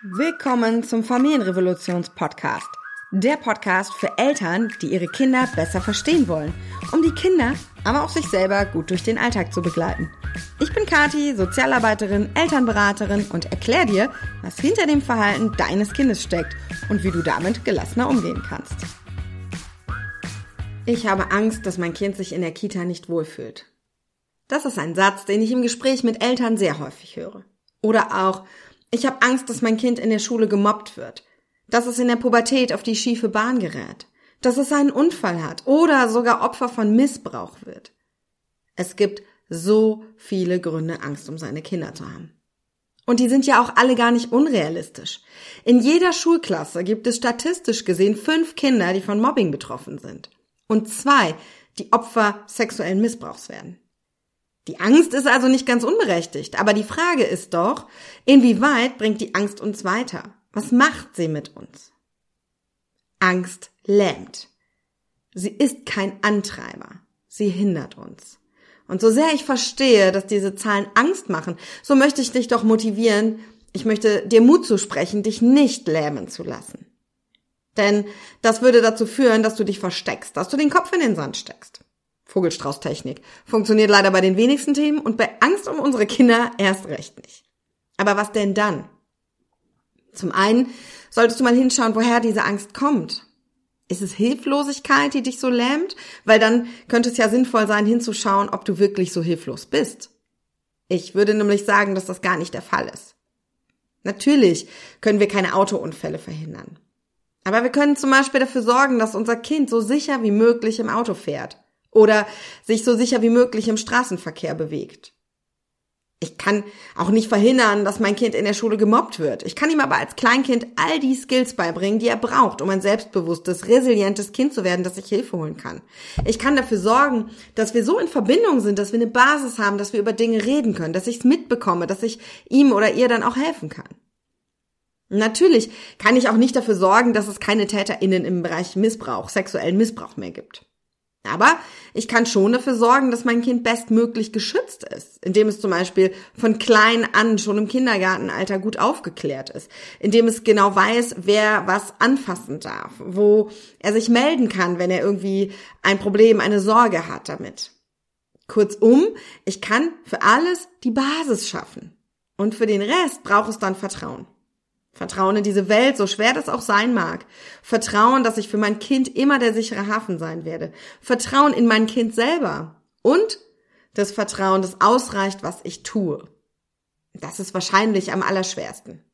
Willkommen zum Familienrevolutions-Podcast. Der Podcast für Eltern, die ihre Kinder besser verstehen wollen, um die Kinder, aber auch sich selber gut durch den Alltag zu begleiten. Ich bin Kati, Sozialarbeiterin, Elternberaterin und erkläre dir, was hinter dem Verhalten deines Kindes steckt und wie du damit gelassener umgehen kannst. Ich habe Angst, dass mein Kind sich in der Kita nicht wohlfühlt. Das ist ein Satz, den ich im Gespräch mit Eltern sehr häufig höre. Oder auch, ich habe Angst, dass mein Kind in der Schule gemobbt wird, dass es in der Pubertät auf die schiefe Bahn gerät, dass es einen Unfall hat oder sogar Opfer von Missbrauch wird. Es gibt so viele Gründe, Angst um seine Kinder zu haben. Und die sind ja auch alle gar nicht unrealistisch. In jeder Schulklasse gibt es statistisch gesehen fünf Kinder, die von Mobbing betroffen sind. Und zwei, die Opfer sexuellen Missbrauchs werden. Die Angst ist also nicht ganz unberechtigt, aber die Frage ist doch, inwieweit bringt die Angst uns weiter? Was macht sie mit uns? Angst lähmt. Sie ist kein Antreiber. Sie hindert uns. Und so sehr ich verstehe, dass diese Zahlen Angst machen, so möchte ich dich doch motivieren, ich möchte dir Mut zusprechen, dich nicht lähmen zu lassen. Denn das würde dazu führen, dass du dich versteckst, dass du den Kopf in den Sand steckst. Vogelstrauß-Technik. Funktioniert leider bei den wenigsten Themen und bei Angst um unsere Kinder erst recht nicht. Aber was denn dann? Zum einen solltest du mal hinschauen, woher diese Angst kommt. Ist es Hilflosigkeit, die dich so lähmt? Weil dann könnte es ja sinnvoll sein, hinzuschauen, ob du wirklich so hilflos bist. Ich würde nämlich sagen, dass das gar nicht der Fall ist. Natürlich können wir keine Autounfälle verhindern. Aber wir können zum Beispiel dafür sorgen, dass unser Kind so sicher wie möglich im Auto fährt oder sich so sicher wie möglich im Straßenverkehr bewegt. Ich kann auch nicht verhindern, dass mein Kind in der Schule gemobbt wird. Ich kann ihm aber als Kleinkind all die Skills beibringen, die er braucht, um ein selbstbewusstes, resilientes Kind zu werden, das sich Hilfe holen kann. Ich kann dafür sorgen, dass wir so in Verbindung sind, dass wir eine Basis haben, dass wir über Dinge reden können, dass ich es mitbekomme, dass ich ihm oder ihr dann auch helfen kann. Natürlich kann ich auch nicht dafür sorgen, dass es keine TäterInnen im Bereich Missbrauch, sexuellen Missbrauch mehr gibt. Aber ich kann schon dafür sorgen, dass mein Kind bestmöglich geschützt ist, indem es zum Beispiel von klein an schon im Kindergartenalter gut aufgeklärt ist, indem es genau weiß, wer was anfassen darf, wo er sich melden kann, wenn er irgendwie ein Problem, eine Sorge hat damit. Kurzum, ich kann für alles die Basis schaffen. Und für den Rest braucht es dann Vertrauen. Vertrauen in diese Welt, so schwer das auch sein mag. Vertrauen, dass ich für mein Kind immer der sichere Hafen sein werde. Vertrauen in mein Kind selber. Und das Vertrauen, das ausreicht, was ich tue. Das ist wahrscheinlich am allerschwersten.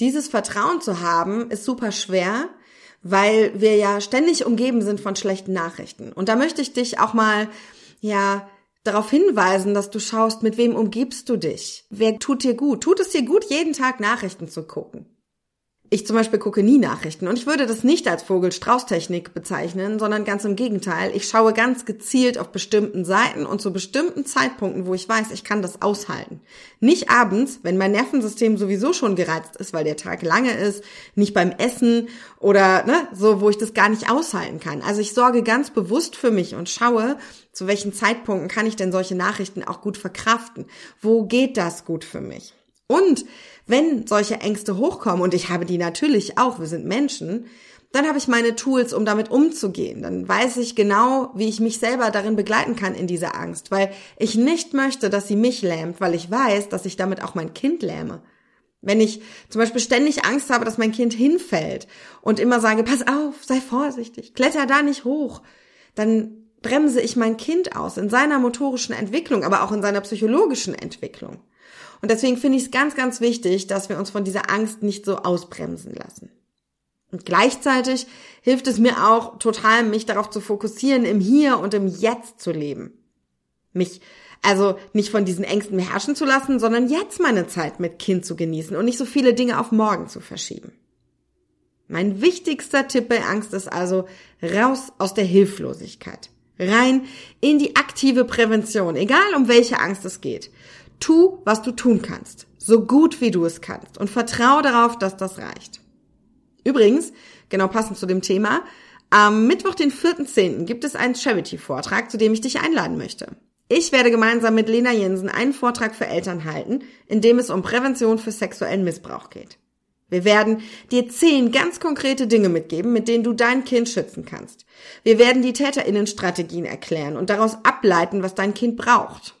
Dieses Vertrauen zu haben, ist super schwer, weil wir ja ständig umgeben sind von schlechten Nachrichten. Und da möchte ich dich auch mal, ja, darauf hinweisen, dass du schaust, mit wem umgibst du dich? Wer tut dir gut? Tut es dir gut, jeden Tag Nachrichten zu gucken? Ich zum Beispiel gucke nie Nachrichten und ich würde das nicht als Vogel-Strauß-Technik bezeichnen, sondern ganz im Gegenteil. Ich schaue ganz gezielt auf bestimmten Seiten und zu bestimmten Zeitpunkten, wo ich weiß, ich kann das aushalten. Nicht abends, wenn mein Nervensystem sowieso schon gereizt ist, weil der Tag lange ist, nicht beim Essen oder ne, so, wo ich das gar nicht aushalten kann. Also ich sorge ganz bewusst für mich und schaue, zu welchen Zeitpunkten kann ich denn solche Nachrichten auch gut verkraften? Wo geht das gut für mich? Und wenn solche Ängste hochkommen, und ich habe die natürlich auch, wir sind Menschen, dann habe ich meine Tools, um damit umzugehen. Dann weiß ich genau, wie ich mich selber darin begleiten kann in dieser Angst, weil ich nicht möchte, dass sie mich lähmt, weil ich weiß, dass ich damit auch mein Kind lähme. Wenn ich zum Beispiel ständig Angst habe, dass mein Kind hinfällt und immer sage, pass auf, sei vorsichtig, kletter da nicht hoch, dann bremse ich mein Kind aus in seiner motorischen Entwicklung, aber auch in seiner psychologischen Entwicklung. Und deswegen finde ich es ganz, ganz wichtig, dass wir uns von dieser Angst nicht so ausbremsen lassen. Und gleichzeitig hilft es mir auch total, mich darauf zu fokussieren, im Hier und im Jetzt zu leben. Mich also nicht von diesen Ängsten beherrschen zu lassen, sondern jetzt meine Zeit mit Kind zu genießen und nicht so viele Dinge auf morgen zu verschieben. Mein wichtigster Tipp bei Angst ist also raus aus der Hilflosigkeit. Rein in die aktive Prävention, egal um welche Angst es geht. Tu, was du tun kannst, so gut wie du es kannst und vertraue darauf, dass das reicht. Übrigens, genau passend zu dem Thema, am Mittwoch, den 4.10. gibt es einen Charity-Vortrag, zu dem ich dich einladen möchte. Ich werde gemeinsam mit Lena Jensen einen Vortrag für Eltern halten, in dem es um Prävention für sexuellen Missbrauch geht. Wir werden dir zehn ganz konkrete Dinge mitgeben, mit denen du dein Kind schützen kannst. Wir werden die Täterinnenstrategien erklären und daraus ableiten, was dein Kind braucht.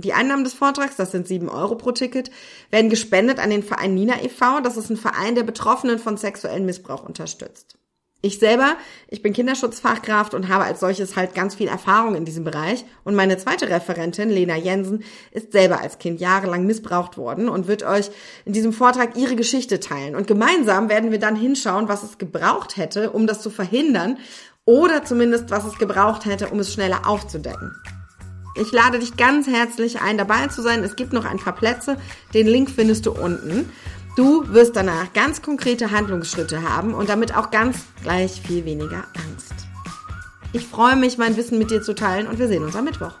Die Einnahmen des Vortrags, das sind sieben Euro pro Ticket, werden gespendet an den Verein Nina e.V. Das ist ein Verein, der Betroffenen von sexuellem Missbrauch unterstützt. Ich selber, ich bin Kinderschutzfachkraft und habe als solches halt ganz viel Erfahrung in diesem Bereich. Und meine zweite Referentin, Lena Jensen, ist selber als Kind jahrelang missbraucht worden und wird euch in diesem Vortrag ihre Geschichte teilen. Und gemeinsam werden wir dann hinschauen, was es gebraucht hätte, um das zu verhindern oder zumindest, was es gebraucht hätte, um es schneller aufzudecken. Ich lade dich ganz herzlich ein, dabei zu sein. Es gibt noch ein paar Plätze. Den Link findest du unten. Du wirst danach ganz konkrete Handlungsschritte haben und damit auch ganz gleich viel weniger Angst. Ich freue mich, mein Wissen mit dir zu teilen und wir sehen uns am Mittwoch.